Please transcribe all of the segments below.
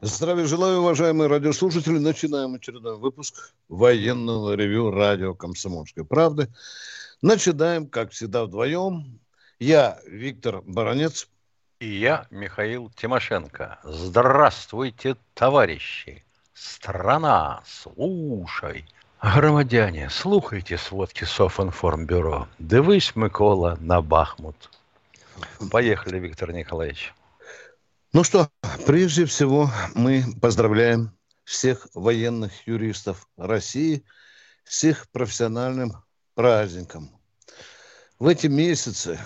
Здравия желаю, уважаемые радиослушатели. Начинаем очередной выпуск военного ревю радио «Комсомольской правды». Начинаем, как всегда, вдвоем. Я Виктор Баранец. И я Михаил Тимошенко. Здравствуйте, товарищи. Страна, слушай. Громадяне, слухайте сводки Софинформбюро. Дивись, Микола, на Бахмут. Поехали, Виктор Николаевич. Ну что, прежде всего мы поздравляем всех военных юристов России с их профессиональным праздником. В эти месяцы,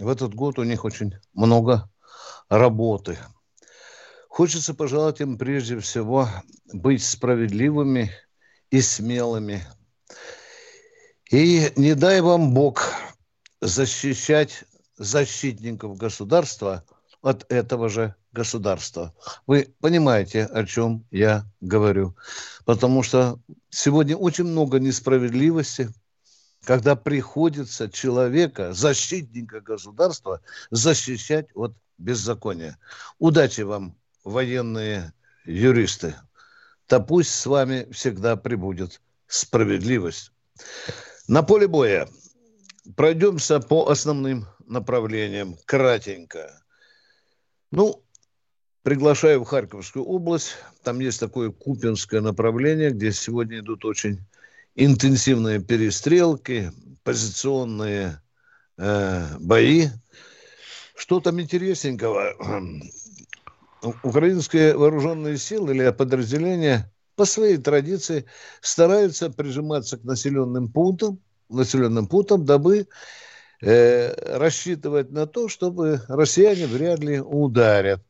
в этот год у них очень много работы. Хочется пожелать им прежде всего быть справедливыми и смелыми. И не дай вам Бог защищать защитников государства – от этого же государства. Вы понимаете, о чем я говорю. Потому что сегодня очень много несправедливости, когда приходится человека, защитника государства, защищать от беззакония. Удачи вам, военные юристы. Да пусть с вами всегда прибудет справедливость. На поле боя пройдемся по основным направлениям кратенько. Ну, приглашаю в Харьковскую область. Там есть такое купинское направление, где сегодня идут очень интенсивные перестрелки, позиционные э, бои. Что там интересненького? Украинские вооруженные силы или подразделения по своей традиции стараются прижиматься к населенным пунктам, населенным пунктам, дабы э, рассчитывать на то, чтобы россияне вряд ли ударят.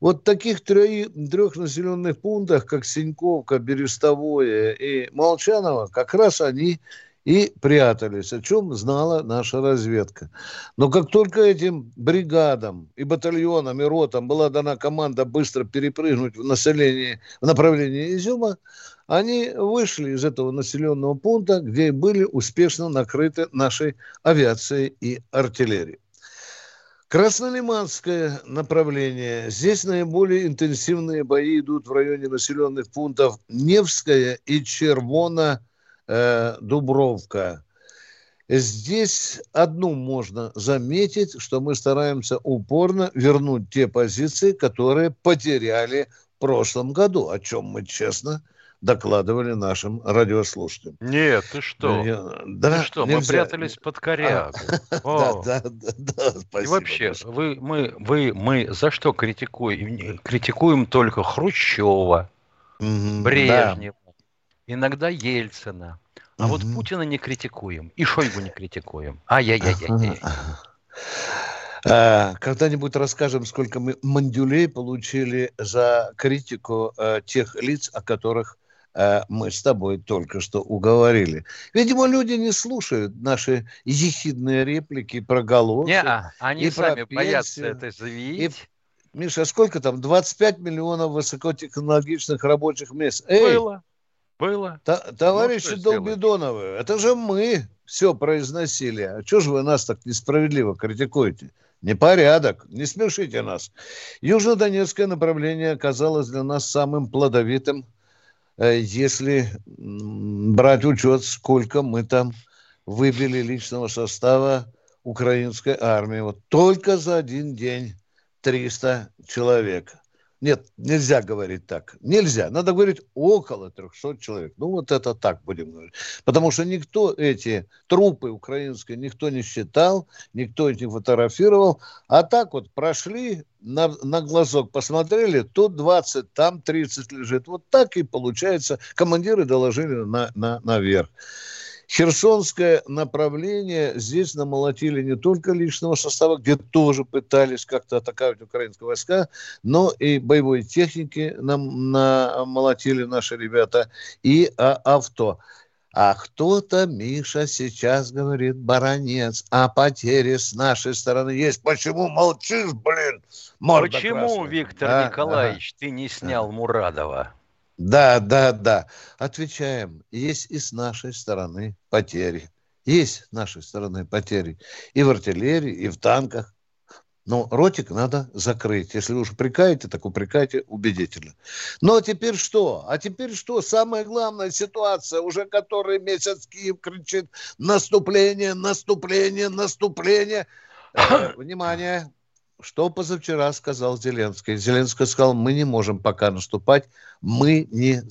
Вот таких трех, трех населенных пунктах, как Синьковка, Берестовое и Молчаново, как раз они и прятались, о чем знала наша разведка. Но как только этим бригадам и батальонам и ротам была дана команда быстро перепрыгнуть в, население, в направлении Изюма, они вышли из этого населенного пункта, где были успешно накрыты нашей авиацией и артиллерией. Краснолиманское направление. Здесь наиболее интенсивные бои идут в районе населенных пунктов Невская и Червона э. Здесь одну можно заметить, что мы стараемся упорно вернуть те позиции, которые потеряли в прошлом году, о чем мы честно докладывали нашим радиослушателям. Нет, ты что? Я, да, ты что, нельзя. мы прятались под корягу. А, да, да, да, да, спасибо. И вообще, вы, мы, вы, мы за что критикуем? Критикуем только Хрущева, Брежнева, иногда Ельцина. А угу. вот Путина не критикуем. И Шойгу не критикуем. Ай-яй-яй-яй. А, когда-нибудь расскажем, сколько мы мандюлей получили за критику э, тех лиц, о которых э, мы с тобой только что уговорили. Видимо, люди не слушают наши ехидные реплики про голову. Не, они и сами про боятся это заявить. И, Миша, сколько там? 25 миллионов высокотехнологичных рабочих мест. Эй, Было. Было. Та, товарищи ну, Долбидоновы, это же мы все произносили. А что же вы нас так несправедливо критикуете? Непорядок. Не смешите нас. Южнодонецкое направление оказалось для нас самым плодовитым, если брать учет, сколько мы там выбили личного состава украинской армии. Вот только за один день 300 человек. Нет, нельзя говорить так. Нельзя. Надо говорить около 300 человек. Ну, вот это так будем говорить. Потому что никто эти трупы украинские, никто не считал, никто их не фотографировал. А так вот прошли, на, на глазок посмотрели, тут 20, там 30 лежит. Вот так и получается. Командиры доложили на, на, наверх. Херсонское направление здесь намолотили не только личного состава, где тоже пытались как-то атаковать украинские войска, но и боевой техники нам намолотили наши ребята, и а, авто. А кто-то, Миша, сейчас говорит, баронец, а потери с нашей стороны есть. Почему молчишь, блин? Морда Почему, красная? Виктор да? Николаевич, ага. ты не снял Мурадова? Да, да, да. Отвечаем. Есть и с нашей стороны потери. Есть с нашей стороны потери. И в артиллерии, и в танках. Но ротик надо закрыть. Если вы уж упрекаете, так упрекайте убедительно. Ну, а теперь что? А теперь что? Самая главная ситуация, уже который месяц Киев кричит наступление, наступление, наступление. Э, внимание, что позавчера сказал Зеленский? Зеленский сказал, мы не можем пока наступать, мы не,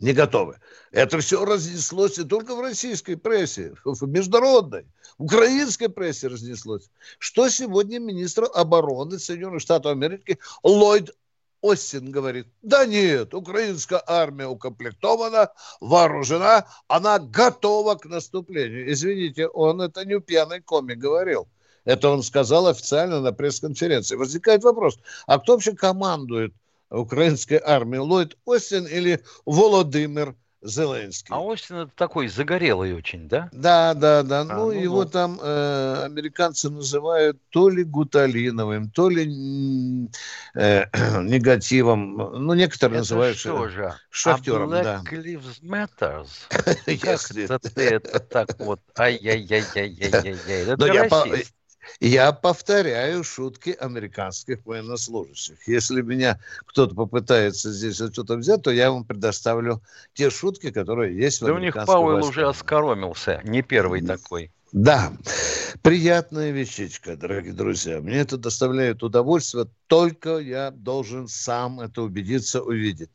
не готовы. Это все разнеслось не только в российской прессе, в международной, в украинской прессе разнеслось. Что сегодня министр обороны Соединенных Штатов Америки Ллойд Остин говорит, да нет, украинская армия укомплектована, вооружена, она готова к наступлению. Извините, он это не пьяный комик говорил. Это он сказал официально на пресс-конференции. Возникает вопрос, а кто вообще командует украинской армией? Ллойд Остин или Володимир Зеленский. А Остин это такой загорелый очень, да? Да, да, да. А, ну, ну, его ну. там э, американцы называют то ли гуталиновым, то ли э, негативом. Ну, некоторые это называют что же? шахтером. А Black да. Lives Matters? Как это ты это так вот? Ай-яй-яй-яй-яй-яй. Это я, я повторяю шутки американских военнослужащих. Если меня кто-то попытается здесь что-то взять, то я вам предоставлю те шутки, которые есть да в американском Да у них Пауэлл уже оскоромился, не первый такой. Да, приятная вещичка, дорогие друзья. Мне это доставляет удовольствие, только я должен сам это убедиться, увидеть.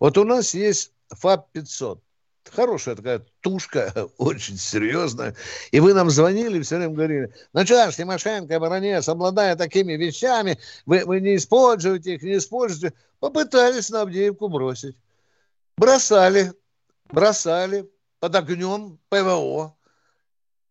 Вот у нас есть ФАП-500 хорошая такая тушка, очень серьезная. И вы нам звонили, все время говорили, ну что ж, Тимошенко, Баранец, обладая такими вещами, вы, вы не используете их, не используете. Попытались на Авдеевку бросить. Бросали, бросали под огнем ПВО.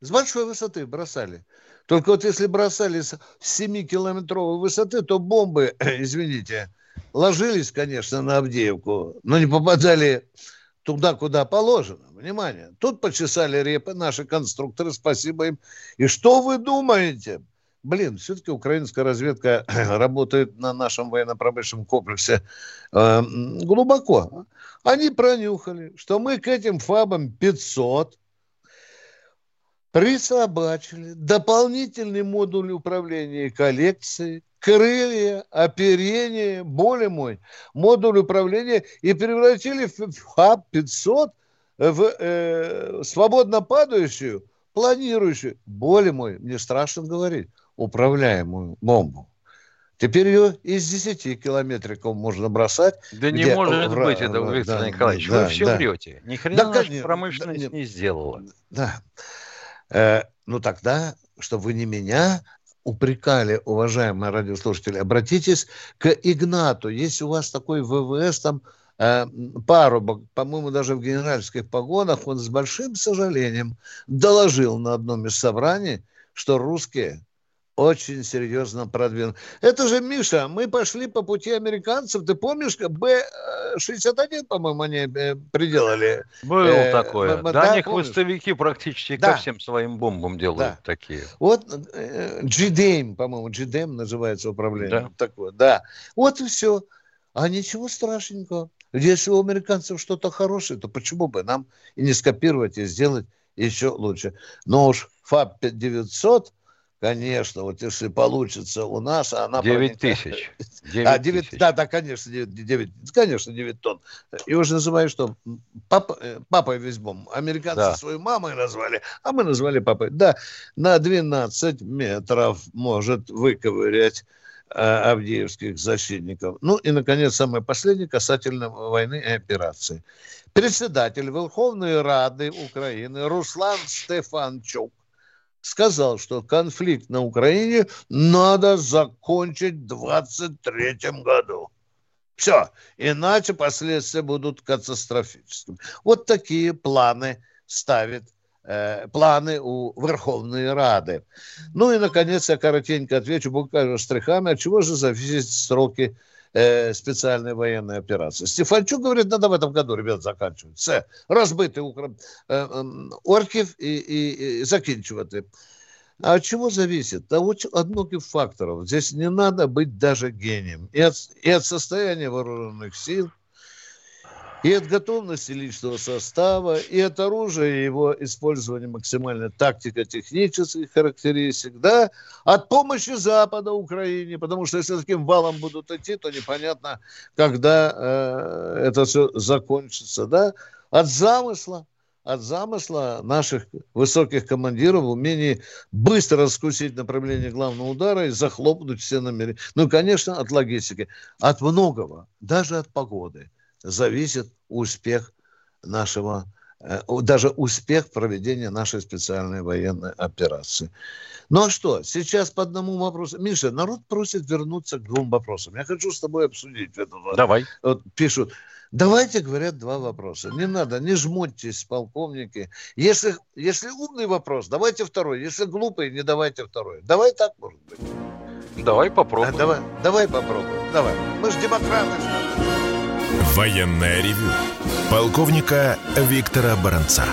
С большой высоты бросали. Только вот если бросали с 7-километровой высоты, то бомбы, извините, ложились, конечно, на Авдеевку, но не попадали туда, куда положено. Внимание, тут почесали репы наши конструкторы, спасибо им. И что вы думаете? Блин, все-таки украинская разведка работает на нашем военно-промышленном комплексе э, глубоко. Они пронюхали, что мы к этим ФАБам 500 присобачили дополнительный модуль управления коллекцией, крылья, оперение, более мой, модуль управления и превратили в ХАП-500 в э, свободно падающую, планирующую, более мой, мне страшно говорить, управляемую бомбу. Теперь ее из 10 километриков можно бросать. Да не может в... быть это, Виктор да, Николаевич, да, вы все да. врете. Ни хрена да, наша промышленность да, не сделала. Да. Э, ну тогда, чтобы вы не меня упрекали, уважаемые радиослушатели, обратитесь к Игнату. Есть у вас такой ВВС, там э, парубок, по-моему, даже в генеральских погонах, он с большим сожалением доложил на одном из собраний, что русские очень серьезно продвинут. Это же, Миша, мы пошли по пути американцев. Ты помнишь, Б-61, по-моему, они э, приделали? Было э, такое. Да, да они хвостовики практически да. ко всем своим бомбам делают да. такие. Вот э, GDAM, по-моему, GDAM называется управление. Да. Такое, да. Вот и все. А ничего страшненького. Если у американцев что-то хорошее, то почему бы нам и не скопировать и сделать еще лучше? Но уж ФАП-900 Конечно, вот если получится у нас, а она... 9 тысяч. 9 а, 9, тысяч. Да, да, конечно, 9, 9, конечно, 9 тонн. И уже называют, что папа, э, папой весь бом. Американцы да. свою мамой назвали, а мы назвали папой. Да, на 12 метров может выковырять э, авдеевских защитников. Ну и, наконец, самое последнее касательно войны и операции. Председатель Верховной Рады Украины Руслан Стефанчук сказал, что конфликт на Украине надо закончить в 23 году. Все, иначе последствия будут катастрофическими. Вот такие планы ставит э, планы у Верховной Рады. Ну и, наконец, я коротенько отвечу буквально штрихами, от чего же зависят сроки э, специальной военной операции. Стефанчук говорит, надо в этом году, ребят, заканчивать. Все, разбиты укра... э, и, и, и закінчувати. А от чего зависит? Да очень, от многих факторов. Здесь не надо быть даже гением. И от, и от состояния вооруженных сил, и от готовности личного состава, и от оружия, его использования максимально тактико-технических характеристик, да, от помощи Запада Украине, потому что если таким валом будут идти, то непонятно, когда э, это все закончится, да, от замысла, от замысла наших высоких командиров умении быстро раскусить направление главного удара и захлопнуть все намерения. Ну и, конечно, от логистики. От многого, даже от погоды, зависит успех нашего э, даже успех проведения нашей специальной военной операции. Ну а что, сейчас по одному вопросу. Миша, народ просит вернуться к двум вопросам. Я хочу с тобой обсудить это. Давай. Вот пишут, Давайте, говорят, два вопроса. Не надо, не жмотьтесь, полковники. Если, если умный вопрос, давайте второй. Если глупый, не давайте второй. Давай так, может быть. Давай попробуем. А, давай, давай попробуем. Давай. Мы же демократы. Военная ревю. Полковника Виктора Баранца.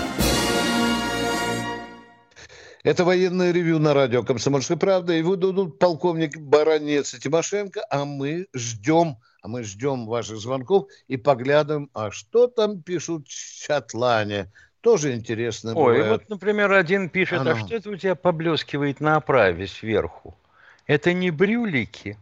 Это военное ревю на радио «Комсомольская правда». И выдадут полковник Баранец и Тимошенко, а мы ждем а мы ждем ваших звонков и поглядываем, а что там пишут в чатлане. Тоже интересно Ой, бывает. вот, например, один пишет, Оно. а что это у тебя поблескивает на оправе сверху? Это не брюлики?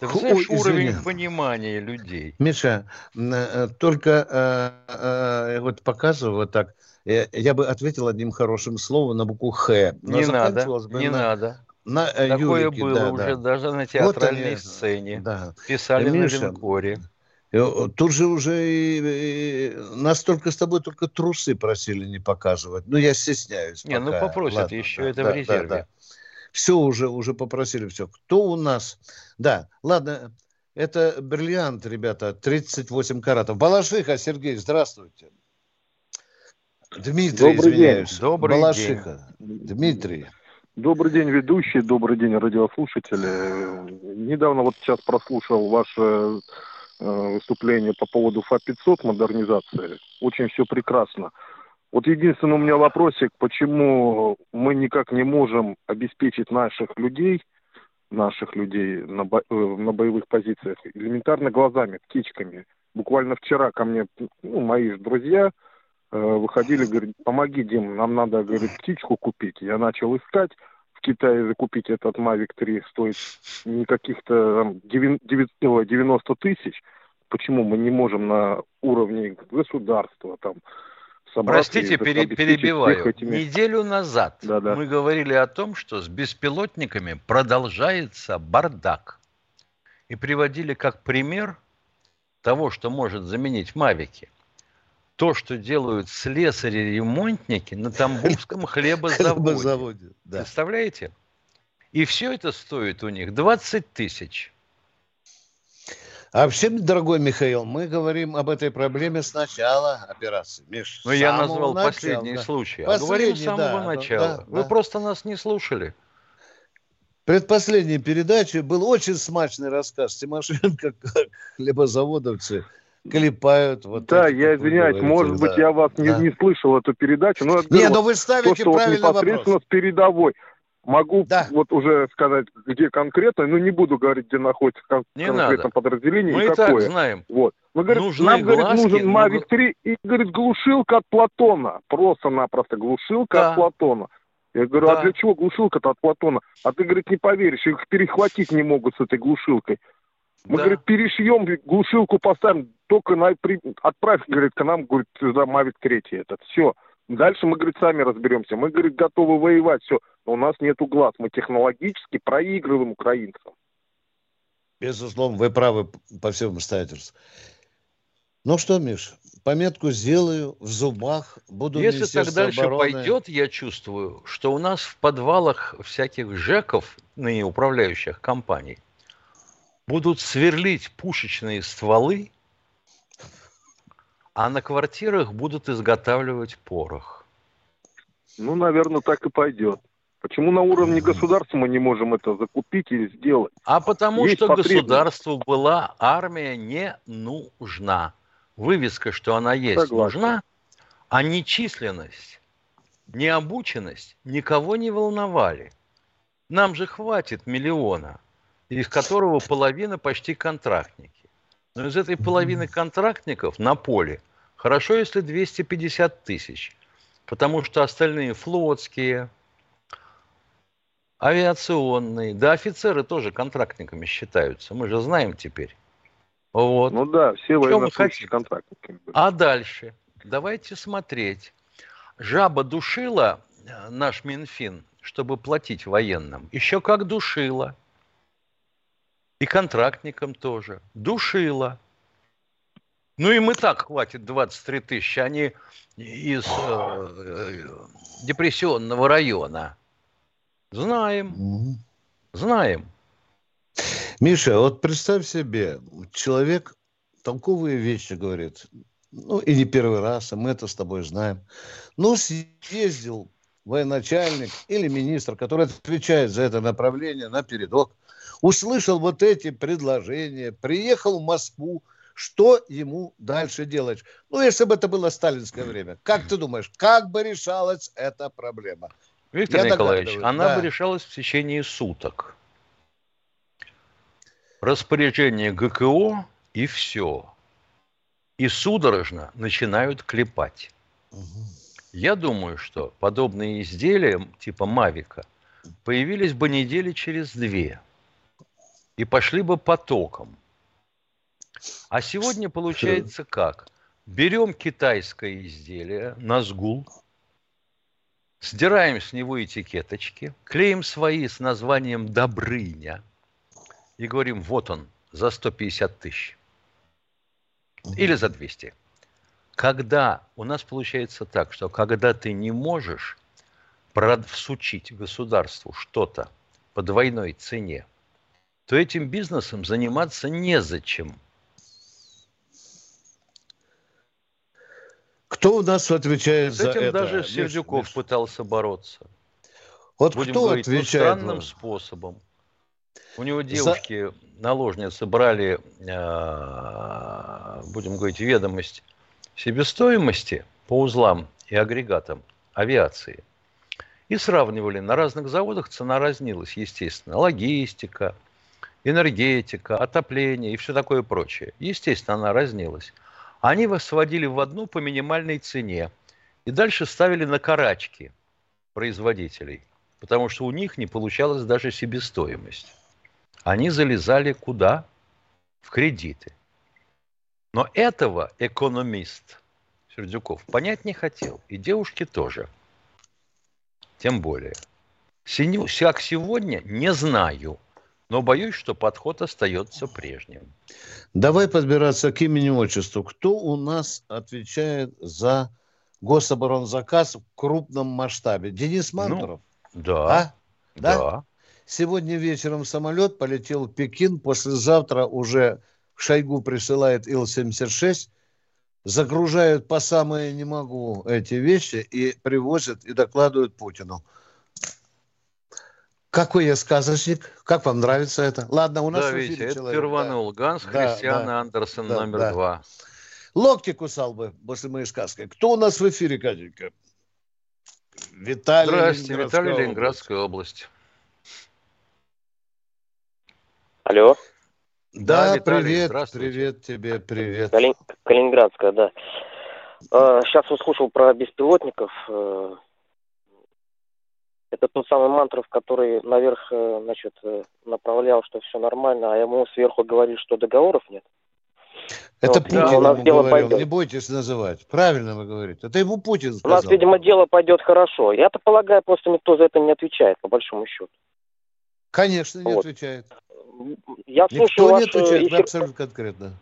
Ты знаешь Ой, уровень понимания людей? Миша, э, только э, э, вот показываю вот так, я бы ответил одним хорошим словом на букву Х. Не надо, не на, надо. На, Такое Юрике, было да, уже да. даже на театральной вот они, сцене. Да. Писали Миша, на линкоре. Тут же уже и, и, нас только с тобой только трусы просили не показывать. Ну, я стесняюсь. Не, ну, пока. ну попросят Ладно, еще да, это да, в резерве. Да, да. Все уже, уже попросили все. Кто у нас? Да, ладно, это бриллиант, ребята, 38 каратов. Балашиха, Сергей, здравствуйте. Дмитрий, Добрый извиняюсь. День. Добрый Балашиха. день. Дмитрий. Добрый день, ведущий, добрый день, радиослушатели. Недавно вот сейчас прослушал ваше э, выступление по поводу ФА-500 модернизации. Очень все прекрасно. Вот единственный у меня вопросик, почему мы никак не можем обеспечить наших людей, наших людей на, бо, э, на боевых позициях элементарно глазами, птичками. Буквально вчера ко мне ну, мои друзья э, выходили, говорят, помоги, Дим, нам надо, говорит, птичку купить. Я начал искать, в Китае закупить этот Mavic 3 стоит не каких-то 90 тысяч. Почему мы не можем на уровне государства там Простите, пере, перебиваю. Этими... Неделю назад да, да. мы говорили о том, что с беспилотниками продолжается бардак. И приводили как пример того, что может заменить мавики – то, что делают слесари-ремонтники на Тамбовском хлебозаводе. Представляете? И все это стоит у них 20 тысяч. А вообще, дорогой Михаил, мы говорим об этой проблеме с начала операции. Миш, Но ну, я назвал начала, последний да. случай. Последний, а говорим с самого да, начала. Да, Вы да. просто нас не слушали. Предпоследней передаче был очень смачный рассказ Тимошенко, как хлебозаводовцы клепают. Вот да, я извиняюсь, может да. быть, я вас да. не, не слышал эту передачу, но не, но вы ставите то, что правильный вот непосредственно вопрос. с передовой. Могу да. вот уже сказать, где конкретно, но не буду говорить, где находится кон- не конкретно надо. подразделение Мы и, какое. так знаем. Вот. Мы говорим, Нужны нам глазки, говорит, нужен ну, Mavic 3 и, говорит, глушилка от Платона. Просто-напросто глушилка да. от Платона. Я говорю, а да. а для чего глушилка-то от Платона? А ты, говорит, не поверишь, их перехватить не могут с этой глушилкой. Мы, да. говорит, перешьем, глушилку поставим, только на, при, отправь, говорит, к нам, говорит, за Мавик третий этот. Все. Дальше мы, говорит, сами разберемся. Мы, говорит, готовы воевать, все. Но у нас нету глаз. Мы технологически проигрываем украинцам. Безусловно, вы правы по всем обстоятельствам. Ну что, Миш, пометку сделаю в зубах, буду Если так дальше обороны... пойдет, я чувствую, что у нас в подвалах всяких ЖЭКов, ныне управляющих компаний, будут сверлить пушечные стволы, а на квартирах будут изготавливать порох. Ну, наверное, так и пойдет. Почему на уровне государства мы не можем это закупить и сделать? А потому Есть что государству была армия не нужна. Вывеска, что она есть, Согласен. нужна, а не численность, не обученность никого не волновали. Нам же хватит миллиона, из которого половина почти контрактники. Но из этой половины контрактников на поле хорошо, если 250 тысяч, потому что остальные флотские, авиационные, да офицеры тоже контрактниками считаются, мы же знаем теперь. Вот. Ну да, все военнослужащие контрактники. А дальше? Давайте смотреть. Жаба душила э, наш Минфин, чтобы платить военным. Еще как душила. И контрактникам тоже. Душила. Ну им и так хватит 23 тысячи. Они из э, депрессионного района. Знаем. Знаем. Миша, вот представь себе, человек толковые вещи говорит, ну и не первый раз, а мы это с тобой знаем. Ну, съездил военачальник или министр, который отвечает за это направление на передок, услышал вот эти предложения, приехал в Москву, что ему дальше делать? Ну, если бы это было сталинское время, как ты думаешь, как бы решалась эта проблема? Виктор Я Николаевич, она да. бы решалась в течение суток распоряжение ГКО и все. И судорожно начинают клепать. Угу. Я думаю, что подобные изделия типа Мавика появились бы недели через две и пошли бы потоком. А сегодня получается как? Берем китайское изделие, Назгул, сдираем с него этикеточки, клеим свои с названием «Добрыня», и говорим, вот он, за 150 тысяч. Или за 200. Когда у нас получается так, что когда ты не можешь всучить государству что-то по двойной цене, то этим бизнесом заниматься незачем. Кто у нас отвечает С за этим это? даже Сердюков Миш, пытался бороться. Вот Будем кто говорить, отвечает? странным вам? способом. У него девушки, За... наложницы, брали, э, будем говорить, ведомость себестоимости по узлам и агрегатам авиации. И сравнивали. На разных заводах цена разнилась, естественно. Логистика, энергетика, отопление и все такое прочее. Естественно, она разнилась. Они вас сводили в одну по минимальной цене. И дальше ставили на карачки производителей. Потому что у них не получалась даже себестоимость. Они залезали куда? В кредиты. Но этого экономист Сердюков понять не хотел. И девушки тоже. Тем более. Как сегодня, не знаю. Но боюсь, что подход остается прежним. Давай подбираться к имени-отчеству. Кто у нас отвечает за гособоронзаказ в крупном масштабе? Денис ну, Мантуров? Ну, да. А? Да? да. Сегодня вечером самолет полетел в Пекин, послезавтра уже Шойгу присылает Ил-76, загружают по самое не могу эти вещи и привозят и докладывают Путину. Какой я сказочник? Как вам нравится это? Ладно, у нас да, Витя, это человек. перванул. Да. Ганс да, Христиан да, Андерсон да, номер да. два. Локти кусал бы после моей сказки. Кто у нас в эфире, Катенька? Виталий Здравствуйте, Виталий Ленинградская область. Алло. Да, да привет, привет тебе, привет. Калин... Калининградская, да. Сейчас а, услышал про беспилотников. Это тот самый Мантров, который наверх, э, значит, э, направлял, что все нормально, а ему сверху говорили, что договоров нет. Это вот, Путин у нас ему дело говорил, пойдет. не бойтесь называть. Правильно вы говорите. Это ему Путин сказал. У нас, видимо, дело пойдет хорошо. Я-то полагаю, просто никто за это не отвечает, по большому счету. Конечно, не вот. отвечает. Я никто слушаю не отвечает, эфир... абсолютно конкретно.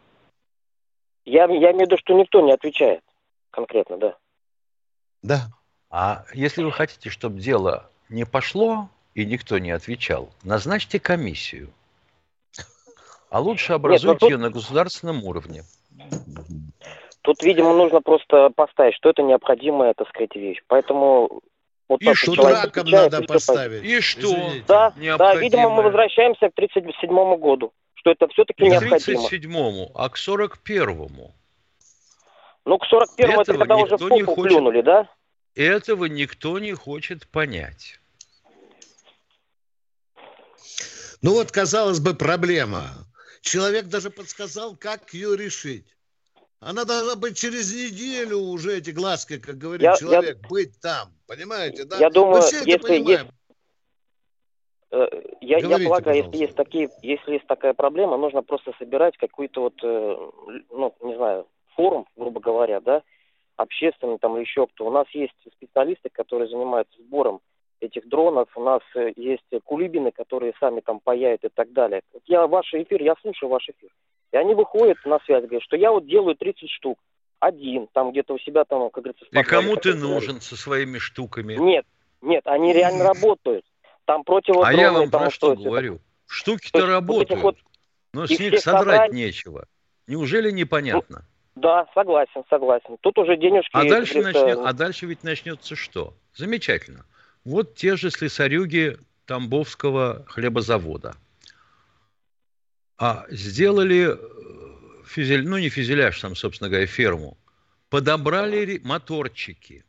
Я, я имею в виду, что никто не отвечает конкретно, да. Да. А если вы хотите, чтобы дело не пошло и никто не отвечал, назначьте комиссию. А лучше образуйте Нет, тут... ее на государственном уровне. Тут, видимо, нужно просто поставить, что это необходимая, так сказать, вещь. Поэтому Вот и что раком надо поставить? И что? Да, да, видимо, мы возвращаемся к 37 году, что это все-таки не необходимо. к 37-му, а к 41-му. Ну, к 41-му это когда уже в попу хочет... плюнули, да? Этого никто не хочет понять. Ну вот, казалось бы, проблема. Человек даже подсказал, как ее решить. Она должна быть через неделю уже, эти глазки, как говорит я, человек, я, быть там. Понимаете, да? Я думаю, если есть... Э, я, я полагаю, если есть такие, если есть такая проблема, нужно просто собирать какой-то вот, э, ну, не знаю, форум, грубо говоря, да, общественный там или еще кто. У нас есть специалисты, которые занимаются сбором этих дронов, у нас э, есть кулибины, которые сами там паяют и так далее. Я ваш эфир, я слушаю ваш эфир. И они выходят на связь, говорят, что я вот делаю 30 штук, один, там где-то у себя там, как говорится... И кому ты нужен со своими штуками? Нет, нет, они реально работают. Там противодроны... А я вам про что говорю? Штуки-то работают, вот, но с них содрать собрать... нечего. Неужели непонятно? Ну, да, согласен, согласен. Тут уже денежки... А дальше, начнет, а дальше ведь начнется что? Замечательно. Вот те же слесарюги Тамбовского хлебозавода. А сделали э, фюзель, ну не фюзеляж, там, собственно говоря, ферму. Подобрали моторчики.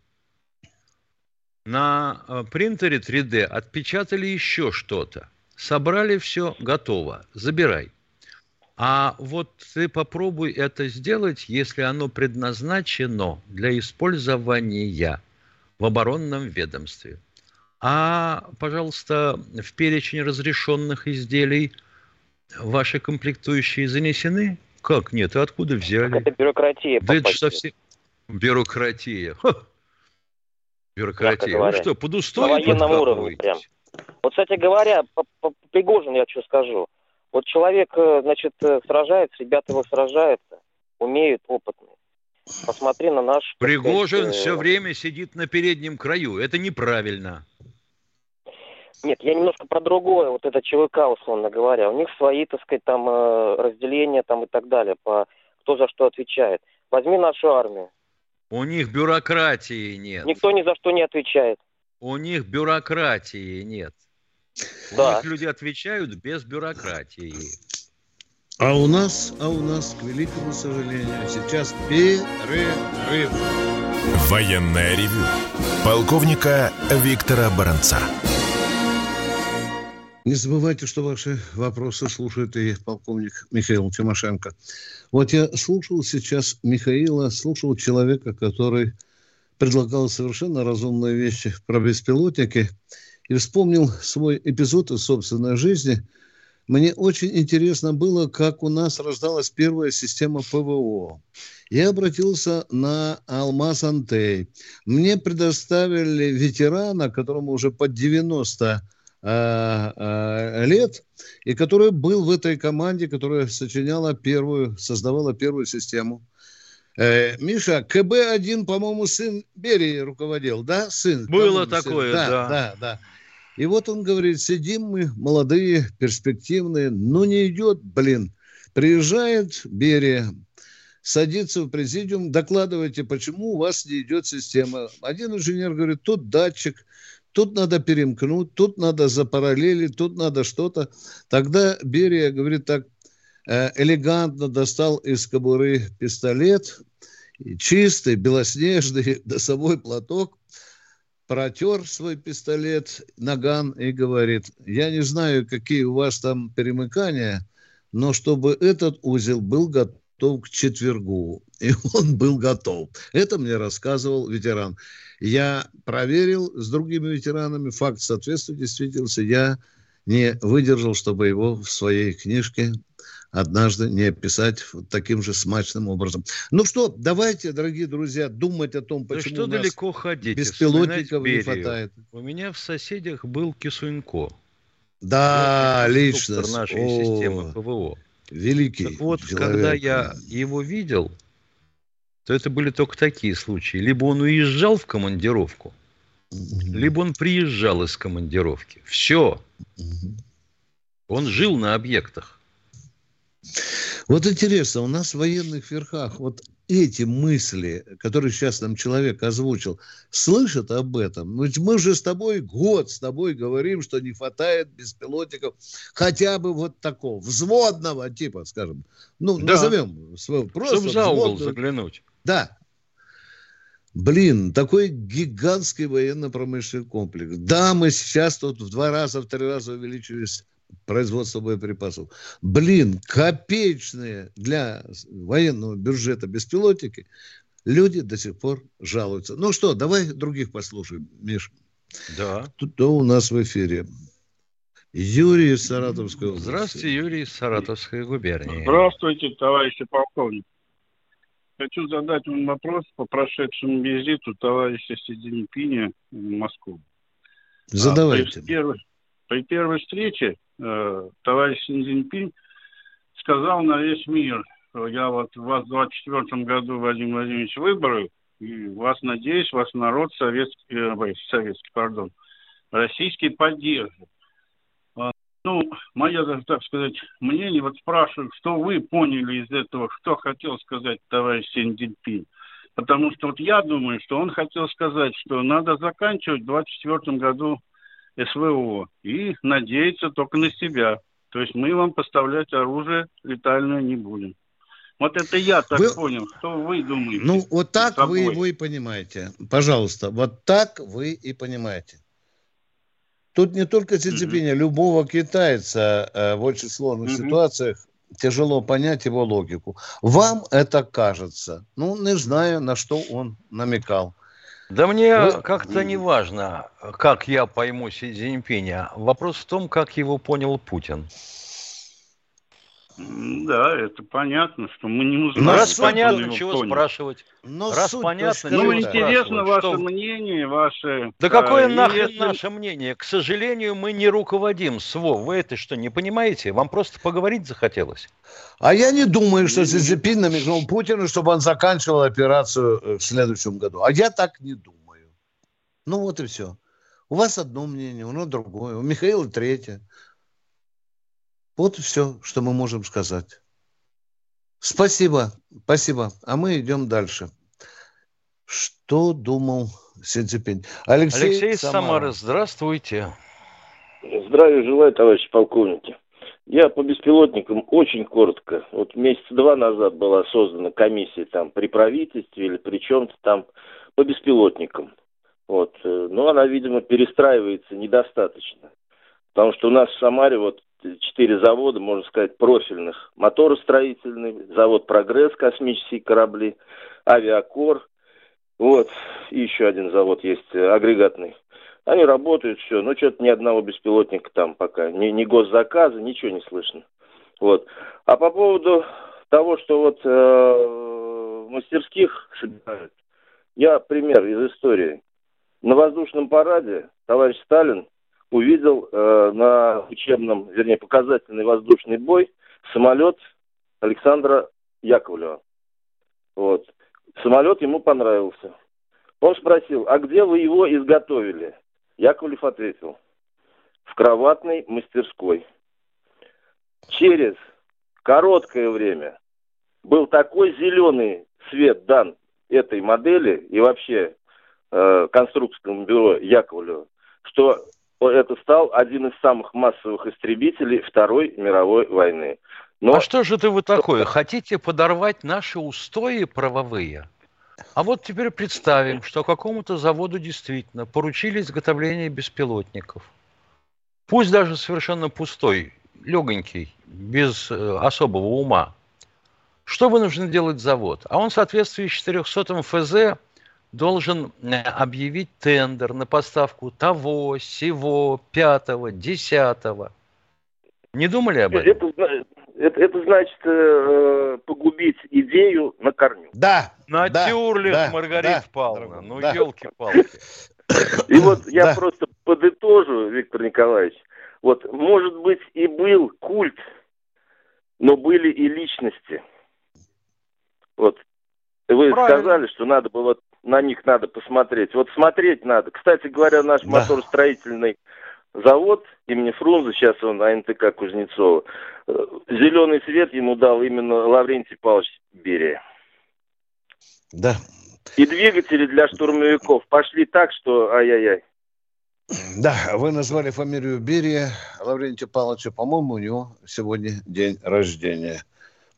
На э, принтере 3D отпечатали еще что-то. Собрали все, готово. Забирай. А вот ты попробуй это сделать, если оно предназначено для использования в оборонном ведомстве. А, пожалуйста, в перечень разрешенных изделий ваши комплектующие занесены? Как нет? Откуда взяли? Это бюрократия. Да это совсем... Бюрократия. Ха. Бюрократия. Ну что, под устой На военном уровне прям. Вот, кстати говоря, по, по Пригожин я что скажу. Вот человек, э, значит, э, сражается, ребята его сражаются, умеют, опытные. Посмотри на наш... Пригожин сказать, все время сидит на переднем краю. Это неправильно. Нет, я немножко про другое, вот это ЧВК, условно говоря. У них свои, так сказать, там э, разделения там и так далее, по кто за что отвечает. Возьми нашу армию. У них бюрократии нет. Никто ни за что не отвечает. У них бюрократии нет. Да. Них люди отвечают без бюрократии. А у нас, а у нас, к великому сожалению, сейчас перерыв. Военная ревю. Полковника Виктора Баранца. Не забывайте, что ваши вопросы слушает и полковник Михаил Тимошенко. Вот я слушал сейчас Михаила, слушал человека, который предлагал совершенно разумные вещи про беспилотники, и вспомнил свой эпизод из собственной жизни. Мне очень интересно было, как у нас рождалась первая система ПВО. Я обратился на Алмаз Антей. Мне предоставили ветерана, которому уже под 90 Э, э, лет, и который был в этой команде, которая сочиняла первую, создавала первую систему. Э, Миша, КБ-1, по-моему, сын Берии руководил, да, сын? Было такое, да, да. Да, да. И вот он говорит, сидим мы, молодые, перспективные, ну не идет, блин. Приезжает Берия, садится в президиум, докладывайте, почему у вас не идет система. Один инженер говорит, тут датчик, тут надо перемкнуть, тут надо запараллелить, тут надо что-то. Тогда Берия говорит так, э, элегантно достал из кобуры пистолет, чистый, белоснежный, носовой платок, протер свой пистолет, наган и говорит, я не знаю, какие у вас там перемыкания, но чтобы этот узел был готов к четвергу. И он был готов. Это мне рассказывал ветеран. Я проверил с другими ветеранами, факт соответствует действительности. Я не выдержал, чтобы его в своей книжке однажды не описать таким же смачным образом. Ну что, давайте, дорогие друзья, думать о том, почему да что у далеко ходить, беспилотников не хватает. У меня в соседях был Кисунько. Да, лично. нашей О, системы ПВО. Великий так вот, человек. когда я его видел, то это были только такие случаи. Либо он уезжал в командировку, либо он приезжал из командировки. Все. Он жил на объектах. Вот интересно, у нас в военных верхах вот эти мысли, которые сейчас нам человек озвучил, слышат об этом? Ведь мы же с тобой год с тобой говорим, что не хватает беспилотников хотя бы вот такого, взводного типа, скажем. Ну, да. назовем своего просто Чтобы за угол заглянуть. Да. Блин, такой гигантский военно-промышленный комплекс. Да, мы сейчас тут в два раза, в три раза увеличились производства боеприпасов. Блин, копеечные для военного бюджета беспилотники. Люди до сих пор жалуются. Ну что, давай других послушаем, Миш. Да. Тут то у нас в эфире. Юрий из Саратовской области. Здравствуйте, Юрий из Саратовской губернии. Здравствуйте, товарищи полковник. Хочу задать вам вопрос по прошедшему визиту товарища Си Цзиньпиня в Москву. Задавайте. А, при, первой, при первой встрече э, товарищ Си сказал на весь мир, я вот вас в 24 году, Владимир Владимирович, выборы, и вас, надеюсь, вас народ советский, э, советский, пардон, российский поддержит. А, ну, мое, так сказать, мнение, вот спрашиваю, что вы поняли из этого, что хотел сказать товарищ Си Цзиньпинь. Потому что вот я думаю, что он хотел сказать, что надо заканчивать в 24 году СВО и надеяться только на себя. То есть мы вам поставлять оружие летальное не будем. Вот это я так вы... понял. Что вы думаете? Ну, вот так вы его и понимаете. Пожалуйста, вот так вы и понимаете. Тут не только Си mm-hmm. любого китайца э, в очень сложных mm-hmm. ситуациях тяжело понять его логику. Вам это кажется. Ну, не знаю, на что он намекал. Да мне Вы... как-то не важно, как я пойму Си Цзиньпиня. Вопрос в том, как его понял Путин. Да, это понятно, что мы не узнаем. Ну, раз понятно, чего понял. спрашивать. Но раз понятно, ну, интересно ваше что... мнение, ваше... Да какое а, нахрен если... наше мнение? К сожалению, мы не руководим СВО. Вы это что, не понимаете? Вам просто поговорить захотелось. А я не думаю, что Си Цзиньпин намекнул Путину, чтобы он заканчивал операцию э, в следующем году. А я так не думаю. Ну вот и все. У вас одно мнение, у нас другое, у Михаила третье. Вот все, что мы можем сказать. Спасибо, спасибо. А мы идем дальше. Что думал Си Цзиньпинь? Алексей, Алексей Самара. Самара, здравствуйте. Здравия желаю, товарищи полковники. Я по беспилотникам очень коротко. Вот месяца два назад была создана комиссия там при правительстве или при чем-то там по беспилотникам. Вот. Э, но она, видимо, перестраивается недостаточно. Потому что у нас в Самаре вот четыре завода, можно сказать, профильных. Моторостроительный, завод «Прогресс», космические корабли, авиакор, вот, и еще один завод есть, э, агрегатный. Они работают, все, но что-то ни одного беспилотника там пока, ни, ни госзаказа, ничего не слышно. Вот. А по поводу того, что вот э, мастерских собирают, я пример из истории. На воздушном параде товарищ Сталин увидел э, на учебном, вернее, показательный воздушный бой самолет Александра Яковлева. Вот. Самолет ему понравился. Он спросил, а где вы его изготовили? Яковлев ответил, в кроватной мастерской. Через короткое время был такой зеленый свет дан этой модели и вообще э, конструкторскому бюро Яковлева, что это стал один из самых массовых истребителей Второй мировой войны. Но... А что же это вы такое? Хотите подорвать наши устои правовые? А вот теперь представим, что какому-то заводу действительно поручили изготовление беспилотников. Пусть даже совершенно пустой, легонький, без э, особого ума. Что вынужден делать завод? А он в соответствии с 400 ФЗ должен э, объявить тендер на поставку того, сего, пятого, десятого. Не думали об этом? Это, это, это значит э, погубить идею на корню. Да. Натюрлих, да, Маргарита да, Павловна. Ну, да. елки-палки. И вот я да. просто подытожу, Виктор Николаевич. Вот, может быть, и был культ, но были и личности. Вы Правильно. сказали, что надо было на них надо посмотреть. Вот смотреть надо. Кстати говоря, наш да. моторостроительный завод имени Фрунзе, сейчас он АНТК Кузнецова. Э, зеленый цвет ему дал именно Лаврентий Павлович Берия. Да. И двигатели для штурмовиков пошли так, что ай-яй-яй. Да, вы назвали фамилию Берия Лаврентия Павловича. По-моему, у него сегодня день рождения.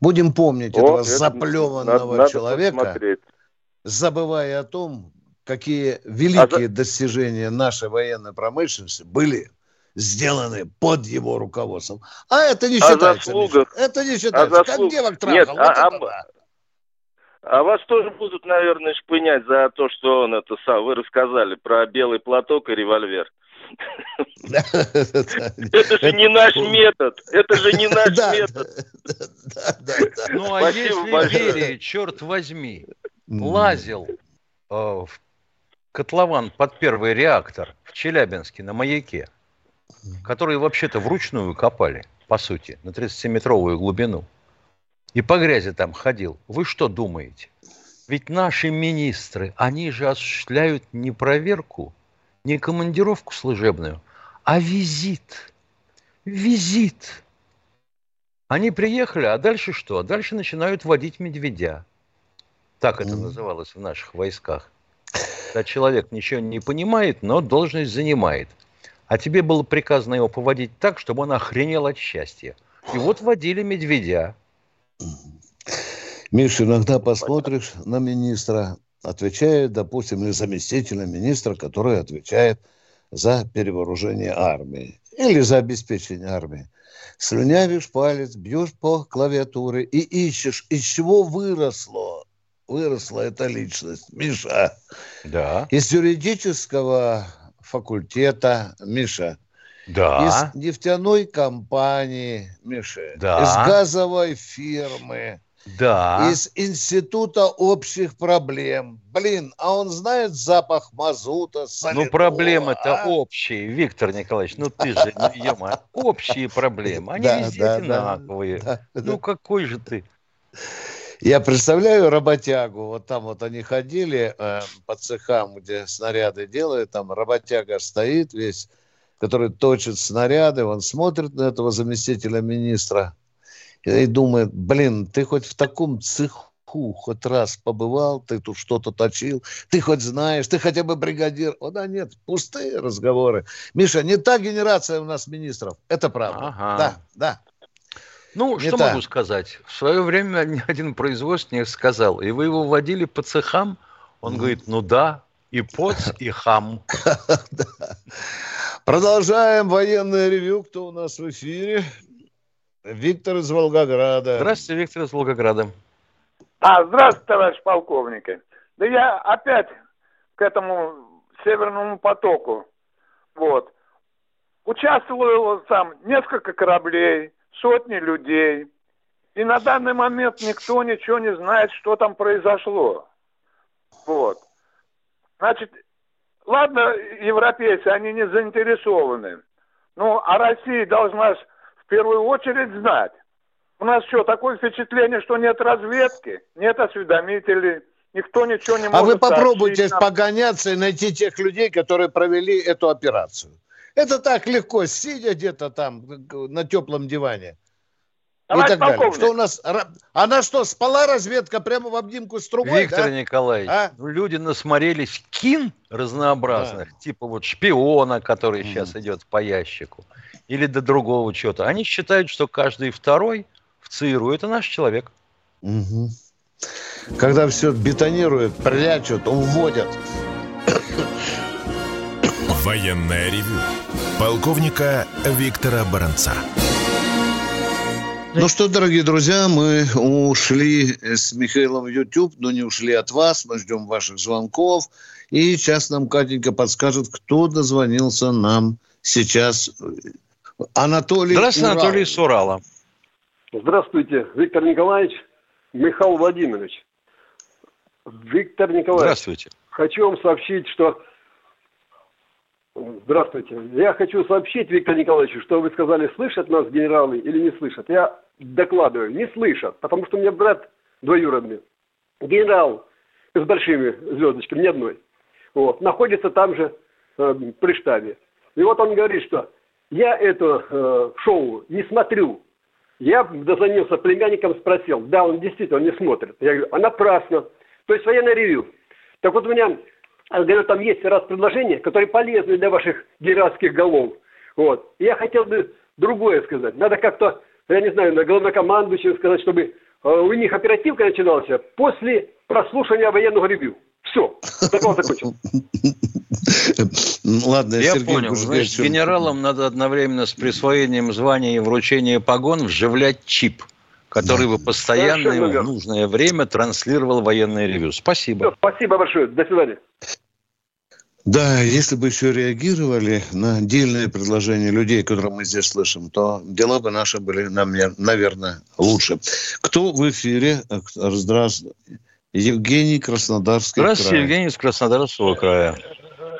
Будем помнить О, этого это заплеванного надо, человека, посмотреть. забывая о том, какие великие а достижения нашей военной промышленности были сделаны под его руководством. А это не считается. Заслугах... Это не считается. А заслуг... Как девок трахал. Нет, вот а, а, да. а вас тоже будут, наверное, шпынять за то, что он это сам. Вы рассказали про белый платок и револьвер. Это же не наш метод. Это же не наш метод. Ну а если Берия, черт возьми, лазил э, в котлован под первый реактор в Челябинске на маяке, который вообще-то вручную копали, по сути, на 30-метровую глубину, и по грязи там ходил, вы что думаете? Ведь наши министры, они же осуществляют не проверку, не командировку служебную, а визит. Визит. Они приехали, а дальше что? А дальше начинают водить медведя. Так это называлось в наших войсках когда человек ничего не понимает, но должность занимает. А тебе было приказано его поводить так, чтобы он охренел от счастья. И вот водили медведя. Миша, иногда посмотришь на министра, отвечает, допустим, или заместителя министра, который отвечает за перевооружение армии или за обеспечение армии. Слюнявишь палец, бьешь по клавиатуре и ищешь, из чего выросло выросла эта личность. Миша. Да. Из юридического факультета, Миша. Да. Из нефтяной компании, Миша. Да. Из газовой фирмы. Да. Из института общих проблем. Блин, а он знает запах мазута, солидного, Ну, проблемы-то а? общие, Виктор Николаевич. Ну, ты же, не ема. Общие проблемы. Они да, везде да, одинаковые. Да, ну, какой же ты? Я представляю работягу, вот там вот они ходили э, по цехам, где снаряды делают, там работяга стоит весь, который точит снаряды, он смотрит на этого заместителя министра и думает, блин, ты хоть в таком цеху хоть раз побывал, ты тут что-то точил, ты хоть знаешь, ты хотя бы бригадир. О, да нет, пустые разговоры. Миша, не та генерация у нас министров, это правда. Ага. Да, да. Ну, не что та. могу сказать? В свое время один производственник сказал, и вы его водили по цехам? Он mm. говорит, ну да, и поц, и хам. Продолжаем военное ревю. Кто у нас в эфире? Виктор из Волгограда. Здравствуйте, Виктор из Волгограда. А, здравствуйте, товарищ полковник. Да я опять к этому Северному потоку. Вот. Участвовал сам несколько кораблей, сотни людей. И на данный момент никто ничего не знает, что там произошло. Вот. Значит, ладно, европейцы, они не заинтересованы. Ну, а Россия должна первую очередь знать. У нас что, такое впечатление, что нет разведки, нет осведомителей, никто ничего не может А вы попробуйте нам. погоняться и найти тех людей, которые провели эту операцию. Это так легко, сидя где-то там на теплом диване. Товарищ и так далее. Что у нас? Она что, спала разведка прямо в обнимку с трубой? Виктор да? Николаевич, а? люди насмотрелись кин разнообразных, да. типа вот шпиона, который mm. сейчас идет по ящику, или до другого чего-то. Они считают, что каждый второй в ЦРУ это наш человек. Угу. Когда все бетонируют, прячут, уводят. Военная ревю. Полковника Виктора Баранца. Ну что, дорогие друзья, мы ушли с Михаилом в YouTube, но не ушли от вас. Мы ждем ваших звонков. И сейчас нам Катенька подскажет, кто дозвонился нам сейчас. Анатолий Здравствуйте, Урал. Анатолий с Урала. Здравствуйте, Виктор Николаевич, Михаил Владимирович. Виктор Николаевич. Здравствуйте. Хочу вам сообщить, что Здравствуйте. Я хочу сообщить, Виктор Николаевич, что вы сказали, слышат нас генералы или не слышат. Я докладываю, не слышат, потому что у меня брат двоюродный, генерал с большими звездочками, ни одной, вот, находится там же э, при штабе. И вот он говорит, что я это э, шоу не смотрю. Я дозвонился племянникам, спросил. Да, он действительно не смотрит. Я говорю, а напрасно. То есть военное ревю. Так вот у меня, говорю, там есть раз предложения, которые полезны для ваших генеральских голов. Вот. И я хотел бы другое сказать. Надо как-то, я не знаю, на главнокомандующего сказать, чтобы э, у них оперативка начиналась после прослушивания военного ревю. Все. Доклад закончил. Ладно, я Сергей понял. Значит, генералам надо одновременно с присвоением звания и вручением погон вживлять чип, который бы постоянно и в нужное время транслировал военное ревю. Спасибо. Все, спасибо большое. До свидания. Да, если бы еще реагировали на отдельные предложения людей, которые мы здесь слышим, то дела бы наши были, наверное, лучше. Кто в эфире? Здравствуйте. Евгений Краснодарский Здравствуйте, край. Евгений из Краснодарского края.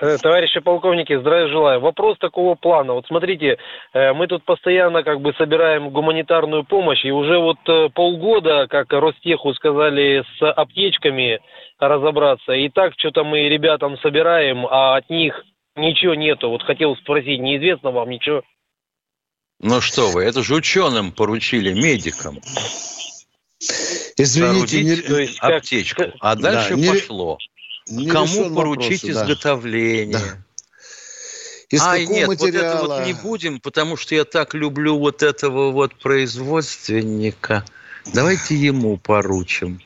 Э, товарищи полковники, здравия желаю. Вопрос такого плана. Вот смотрите, э, мы тут постоянно как бы собираем гуманитарную помощь, и уже вот э, полгода, как Ростеху сказали, с аптечками разобраться. И так что-то мы ребятам собираем, а от них ничего нету. Вот хотел спросить, неизвестно вам ничего? Ну что вы, это же ученым поручили, медикам. Извините, не... аптечку. А дальше да, не... пошло. Не Кому поручить вопросы, изготовление? Да. Из а, нет, материала? вот это вот не будем, потому что я так люблю вот этого вот производственника. Давайте ему поручим.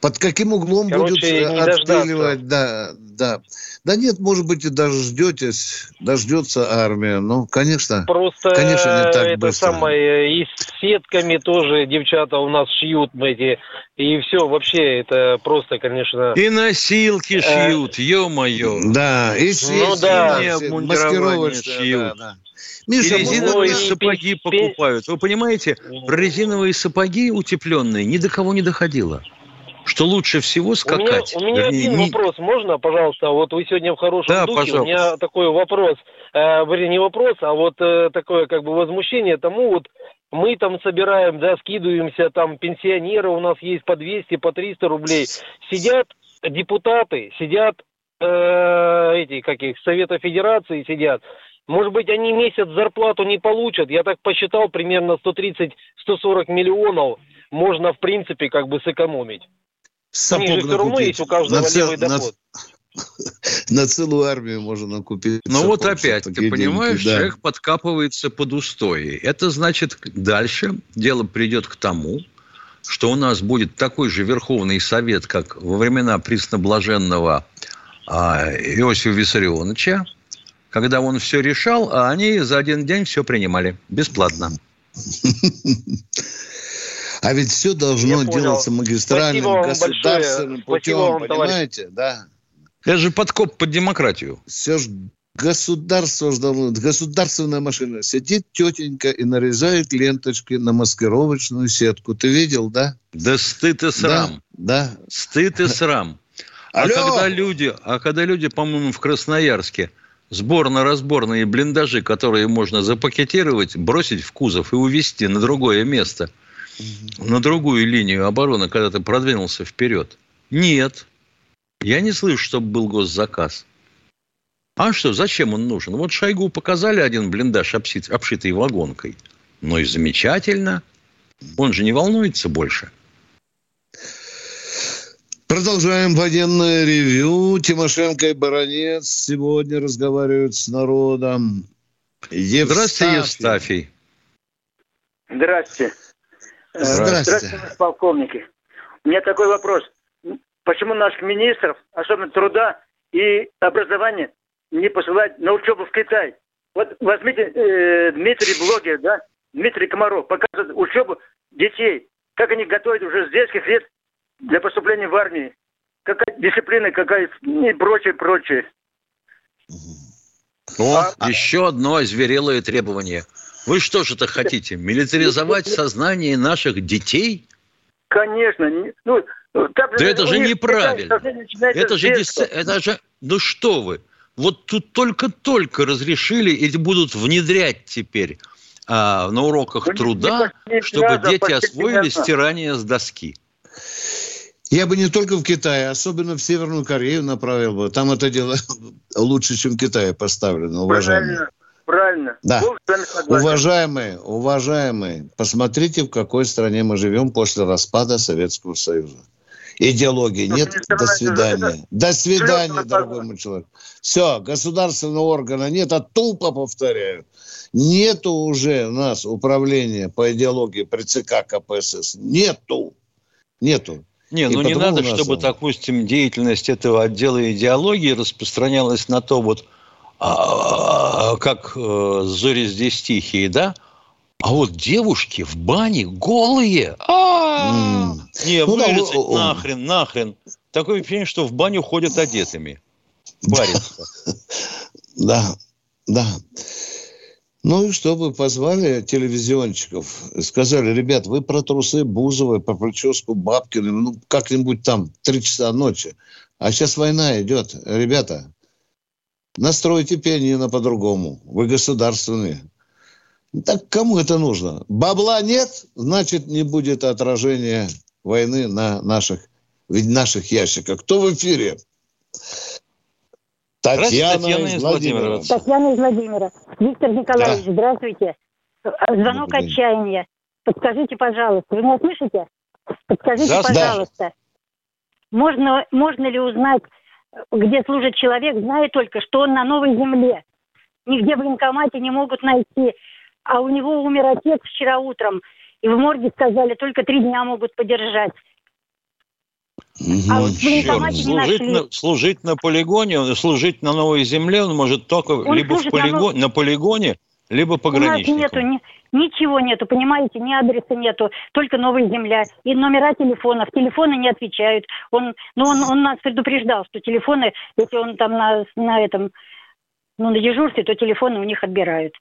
Под каким углом Короче, будет отстреливать? Да, да. Да нет, может быть, и дождетесь, дождется армия. Ну, конечно, Просто конечно, не так это быстро. самое, и с сетками тоже девчата у нас шьют эти, и все, вообще, это просто, конечно... И носилки э, шьют, ё-моё. Да, и сетки, ну, да. маскировочные шьют. Да, да. Миша, и резиновые ну, сапоги и... покупают. Вы понимаете, резиновые сапоги утепленные ни до кого не доходило что лучше всего скакать. У меня, у меня один не... вопрос, можно, пожалуйста? Вот вы сегодня в хорошем да, духе. Пожалуйста. У меня такой вопрос, э, не вопрос, а вот э, такое как бы возмущение тому, вот мы там собираем, да, скидываемся, там пенсионеры у нас есть по 200, по 300 рублей. Сидят депутаты, сидят э, эти, как их, Совета Федерации сидят. Может быть, они месяц зарплату не получат. Я так посчитал, примерно 130-140 миллионов можно, в принципе, как бы сэкономить. Сапог Они же все равно есть у каждого на левый доход. На, на целую армию можно купить. Ну вот опять, ты понимаешь, деньги, да. человек подкапывается под устои. Это значит, дальше дело придет к тому, что у нас будет такой же Верховный Совет, как во времена пресноблаженного а, Иосифа Виссарионовича, когда он все решал, а они за один день все принимали бесплатно. А ведь все должно Я делаться понял. магистральным, государственным путем, вам, понимаете? Да. Это же подкоп под демократию. Все же государство должно, государственная машина. Сидит тетенька и нарезает ленточки на маскировочную сетку. Ты видел, да? Да стыд и срам. Да. да. Стыд и срам. А Алло! когда люди, а когда люди, по-моему, в Красноярске сборно-разборные блиндажи, которые можно запакетировать, бросить в кузов и увезти на другое место – на другую линию обороны, когда ты продвинулся вперед? Нет. Я не слышу, чтобы был госзаказ. А что, зачем он нужен? Вот Шойгу показали один блиндаж, обшит, обшитый вагонкой. Ну и замечательно. Он же не волнуется больше. Продолжаем военное ревю. Тимошенко и Баранец сегодня разговаривают с народом. Евстафий. Здравствуйте, Евстафий. Здравствуйте. Здравствуйте. Здравствуйте, полковники. У меня такой вопрос. Почему наших министров, особенно труда и образования, не посылать на учебу в Китай? Вот возьмите э, Дмитрий блогер, да, Дмитрий Комаров, показывает учебу детей, как они готовят уже с детских лет для поступления в армию, какая дисциплина, какая и прочее, прочее. Ну, а, еще одно озверелое требование – вы что же это хотите? Милитаризовать сознание наших детей? Конечно. Ну, да это же неправильно. Это же, это же, ну что вы, вот тут только-только разрешили и будут внедрять теперь а, на уроках ну, труда, чтобы дети освоили стирание с доски. Я бы не только в Китае, особенно в Северную Корею направил бы. Там это дело лучше, чем в Китае поставлено, уважаемые. Правильно. Да. Уважаемые, уважаемые, посмотрите, в какой стране мы живем после распада Советского Союза. Идеологии нет. До свидания. До свидания, дорогой мой человек. Все, государственного органа нет, а тупо повторяю. Нету уже у нас управления по идеологии при ЦК КПСС. Нету. Нету. Не, ну не надо, чтобы, допустим, деятельность этого отдела идеологии распространялась на то, вот а, а как э, «Зори здесь тихие», да? А вот девушки в бане голые. А, Не, ну вырезать нахрен, нахрен. Такое впечатление, что в баню ходят одетыми. Бариться. Да, да. Ну и чтобы позвали телевизионщиков, сказали, ребят, вы про трусы Бузовой, про прическу Бабкина, ну как-нибудь там, три часа ночи. А сейчас война идет. Ребята, настройте пианино по-другому. Вы государственные. Так кому это нужно? Бабла нет, значит, не будет отражения войны на наших, в наших ящиках. Кто в эфире? Татьяна, Татьяна из Владимира. Татьяна из Владимира. Виктор Николаевич, да. здравствуйте. Звонок Добрый отчаяния. Подскажите, пожалуйста, вы меня слышите? Подскажите, пожалуйста, можно, можно ли узнать, где служит человек, зная только, что он на новой земле. Нигде в военкомате не могут найти. А у него умер отец вчера утром. И в морге сказали, только три дня могут подержать. А служить, на, служить на полигоне, служить на новой земле он может только он либо в полигон, на... на полигоне, либо пограничником. У нас нету ни, ничего нету, понимаете, ни адреса нету, только новая земля и номера телефонов. Телефоны не отвечают. Он, ну он, он нас предупреждал, что телефоны, если он там на, на этом, ну на дежурстве, то телефоны у них отбирают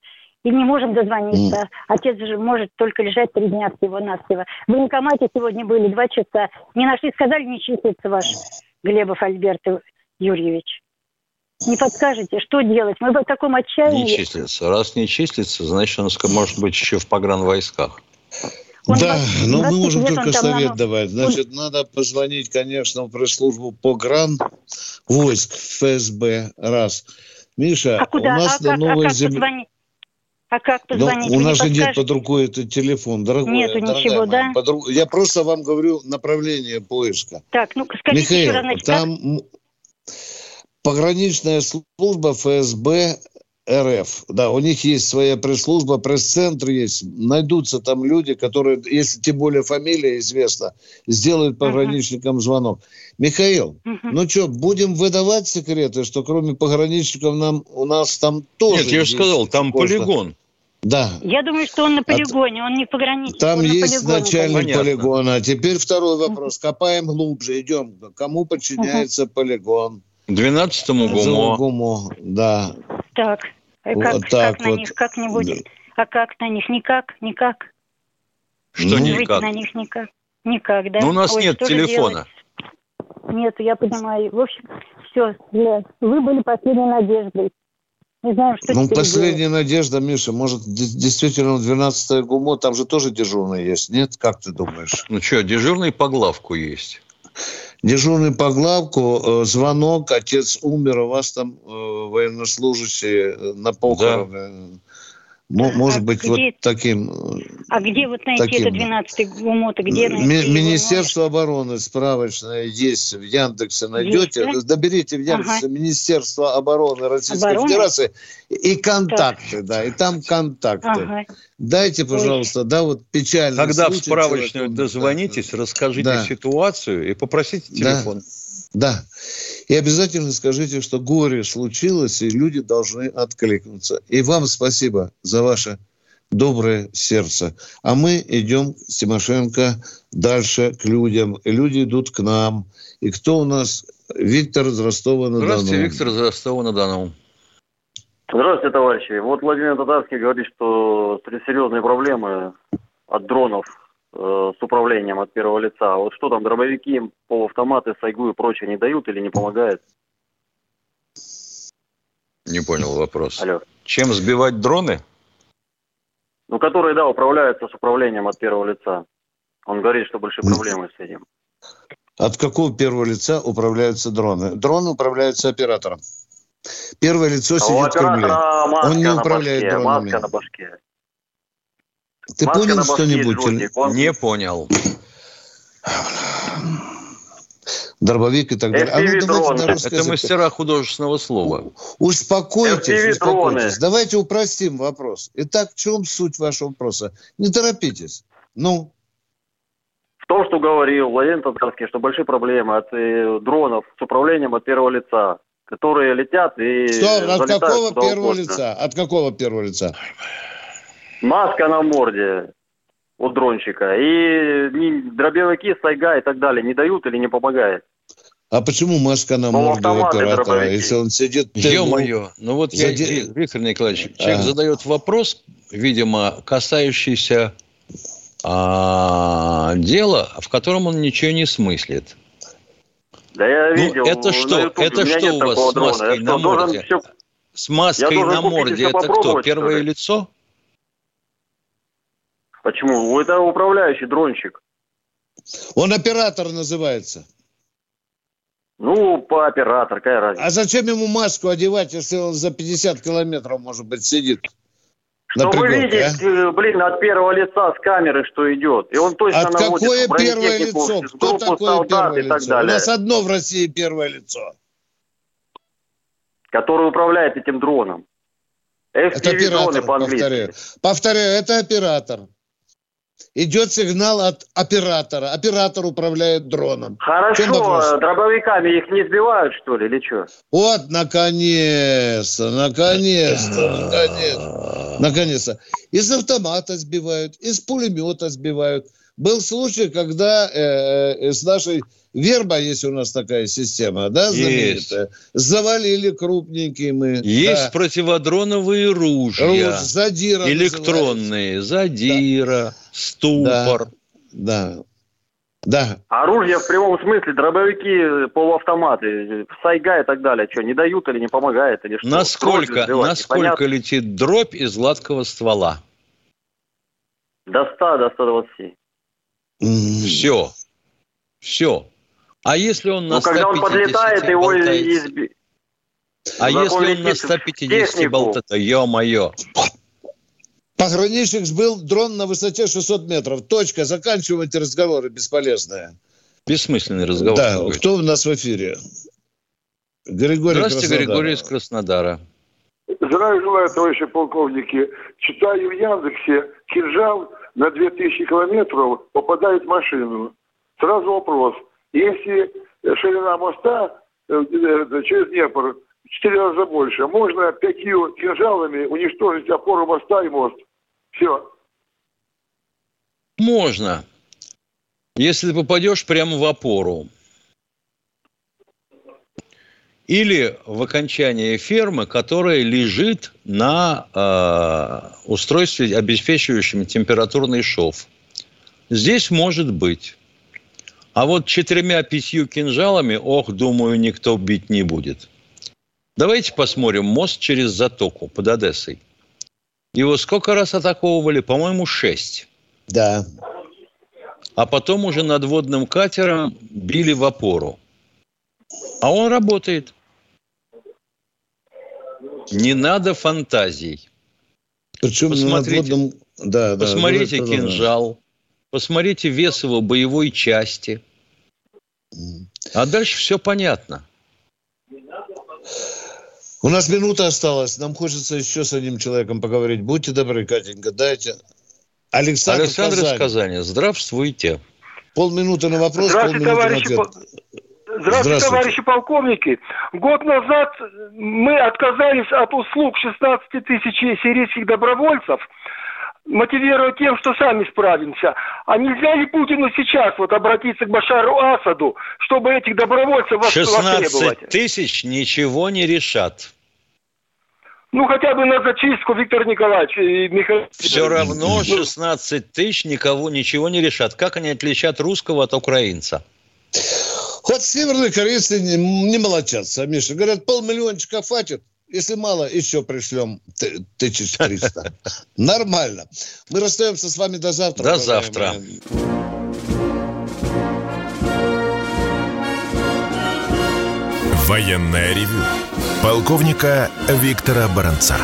и не можем дозвониться. Mm. Отец же может только лежать три дня всего-навсего. В военкомате сегодня были два часа. Не нашли, сказали, не числится ваш Глебов Альберт Юрьевич. Не подскажете, что делать? Мы в таком отчаянии. Не числится. Раз не числится, значит, он может быть еще в погранвойсках. Он да, но мы можем только совет нам... давать. Значит, он... надо позвонить, конечно, в пресс-службу погран войск ФСБ, раз. Миша, а куда? у нас а на как, новой а земле... Позвонить? А как позвонить? Но у нас же нет под рукой этот телефон, дорогой. Нету ничего, да? Под... Я просто вам говорю направление поиска. Так, ну скажите Михаил, еще раз, значит, там как? пограничная служба ФСБ РФ. Да, у них есть своя пресс-служба, пресс-центр есть. Найдутся там люди, которые, если тем более фамилия известна, сделают пограничникам uh-huh. звонок. Михаил, uh-huh. ну что, будем выдавать секреты, что кроме пограничников нам, у нас там тоже... Нет, я же сказал, там можно... полигон. Да. Я думаю, что он на полигоне, он не пограничник. Там есть полигоне, начальник Понятно. полигона. А теперь второй вопрос. Копаем глубже, идем. Кому подчиняется uh-huh. полигон? 12-му ГУМО. ГУМО, да. Так, а как, вот так как вот. на них как-нибудь? Да. А как на них? Никак, никак. Что ну, никак? на них никак. Никак, да. Но ну, у нас Ой, нет телефона. Нет, я понимаю. В общем, все, вы были последней надеждой. Не знаю, что Ну, последняя делать. надежда, Миша, может, действительно 12-е ГУМО, там же тоже дежурный есть, нет? Как ты думаешь? Ну что, дежурный по главку есть. Дежурный по главку, э, звонок, отец умер, у вас там э, военнослужащие э, на похороны. Да. Может а быть, где, вот таким... А где вот найти таким, это 12-й ГУМО? Где найти Министерство его? обороны справочное есть в Яндексе. Найдете, есть, да? доберите в Яндексе ага. Министерство обороны Российской обороны? Федерации и контакты, так. да, и там контакты. Ага. Дайте, пожалуйста, Ой. да, вот печально. Когда в справочную дозвонитесь, расскажите да. ситуацию и попросите телефон. Да. да. И обязательно скажите, что горе случилось, и люди должны откликнуться. И вам спасибо за ваше доброе сердце. А мы идем с Тимошенко дальше к людям. И люди идут к нам. И кто у нас? Виктор из Ростова-на-Дону. Здравствуйте, Виктор из Ростова-на-Дону. Здравствуйте, товарищи. Вот Владимир Татарский говорит, что серьезные проблемы от дронов с управлением от первого лица. А вот что там, дробовики, полуавтоматы, сайгу и прочее не дают или не помогают? Не понял вопрос. Алло. Чем сбивать дроны? Ну, которые, да, управляются с управлением от первого лица. Он говорит, что большие проблемы с этим. От какого первого лица управляются дроны? Дроны управляются оператором. Первое лицо а сидит в Кремле. Он не управляет башке, дронами. Маска на башке. Ты маска понял что-нибудь? Он... Не понял. Дробовик и так далее. А ну, давайте Это мастера художественного слова. Успокойтесь, успокойтесь. Давайте упростим вопрос. Итак, в чем суть вашего вопроса? Не торопитесь. Ну, в том, что говорил Владимир Татарский, что большие проблемы от э, дронов с управлением от первого лица, которые летят и Что, от какого первого угодно. лица? От какого первого лица? Маска на морде у дронщика. И дробовики, сайга и так далее не дают или не помогает. А почему маска на ну, морде у оператора, дробовики. если он сидит... Ё-моё, ну вот я, Виктор Николаевич, человек а. задает вопрос, видимо, касающийся а, дело, в котором он ничего не смыслит. Да я ну, видел. Это что? Это что у вас с маской на морде? Все... С маской на морде это кто? Первое что лицо? Почему? Это управляющий дрончик. Он оператор называется. Ну, по оператор, какая разница. А зачем ему маску одевать, если он за 50 километров, может быть, сидит? Что вы видите, а? блин, от первого лица с камеры, что идет. И он точно от наводит какое первое лицо? Кто такое первое лицо? У нас одно в России первое лицо. Который управляет этим дроном. FPV это оператор, повторяю. Повторяю, это оператор идет сигнал от оператора. Оператор управляет дроном. Хорошо, дробовиками их не сбивают, что ли, или что? Вот, наконец-то, наконец-то, наконец-то, наконец-то. Из автомата сбивают, из пулемета сбивают. Был случай, когда э, э с нашей Верба есть у нас такая система, да, знаменитая? Есть. Завалили крупненькие мы. Есть да. противодроновые ружья. Руж, задира Электронные. Называется. Задира, да. ступор. Да. да. Да. Оружие в прямом смысле, дробовики, полуавтоматы, сайга и так далее, что, не дают или не помогает, или что? Насколько, насколько летит дробь из гладкого ствола? До 100, до 120. Все. Все. А если он на ну, 150 когда он подлетает, его изби... А если он на 150 болтает, ё-моё. Пограничник сбил дрон на высоте 600 метров. Точка. Заканчивайте разговоры бессполезные. Бессмысленный разговор. Да, какой-то. кто у нас в эфире? Григорий Здравствуйте. Григорий из Краснодара. Здравия желаю, товарищи полковники. Читаю в Яндексе, кинжал на 2000 километров попадает в машину. Сразу вопрос – если ширина моста э, э, через Днепр в четыре раза больше, можно пятью кинжалами уничтожить опору моста и мост. Все. Можно. Если ты попадешь прямо в опору. Или в окончание фермы, которая лежит на э, устройстве, обеспечивающем температурный шов. Здесь может быть. А вот четырьмя-пятью кинжалами, ох, думаю, никто бить не будет. Давайте посмотрим мост через затоку под Одессой. Его сколько раз атаковывали? По-моему, шесть. Да. А потом уже надводным катером били в опору. А он работает. Не надо фантазий. Причем посмотрите, надводном... да, посмотрите да, кинжал, посмотрите вес его боевой части. А дальше все понятно. У нас минута осталась. Нам хочется еще с одним человеком поговорить. Будьте добры, Катенька, дайте. Александр, Александр Казани. из Казани. Здравствуйте. Полминуты на вопрос, Здравствуйте, товарищи, по... Здравствуйте, Здравствуйте, товарищи полковники. Год назад мы отказались от услуг 16 тысяч сирийских добровольцев – мотивируя тем, что сами справимся. А нельзя ли Путину сейчас вот обратиться к Башару Асаду, чтобы этих добровольцев 16 тысяч ничего не решат. Ну, хотя бы на зачистку, Виктор Николаевич и Михаил... Все равно 16 тысяч никого ничего не решат. Как они отличат русского от украинца? Хоть северные корейцы не, не молочатся, Миша. Говорят, полмиллиончика хватит. Если мало, еще пришлем тысяч триста. Нормально. Мы расстаемся с вами до завтра. До завтра. Военная ревю Полковника Виктора Баранца.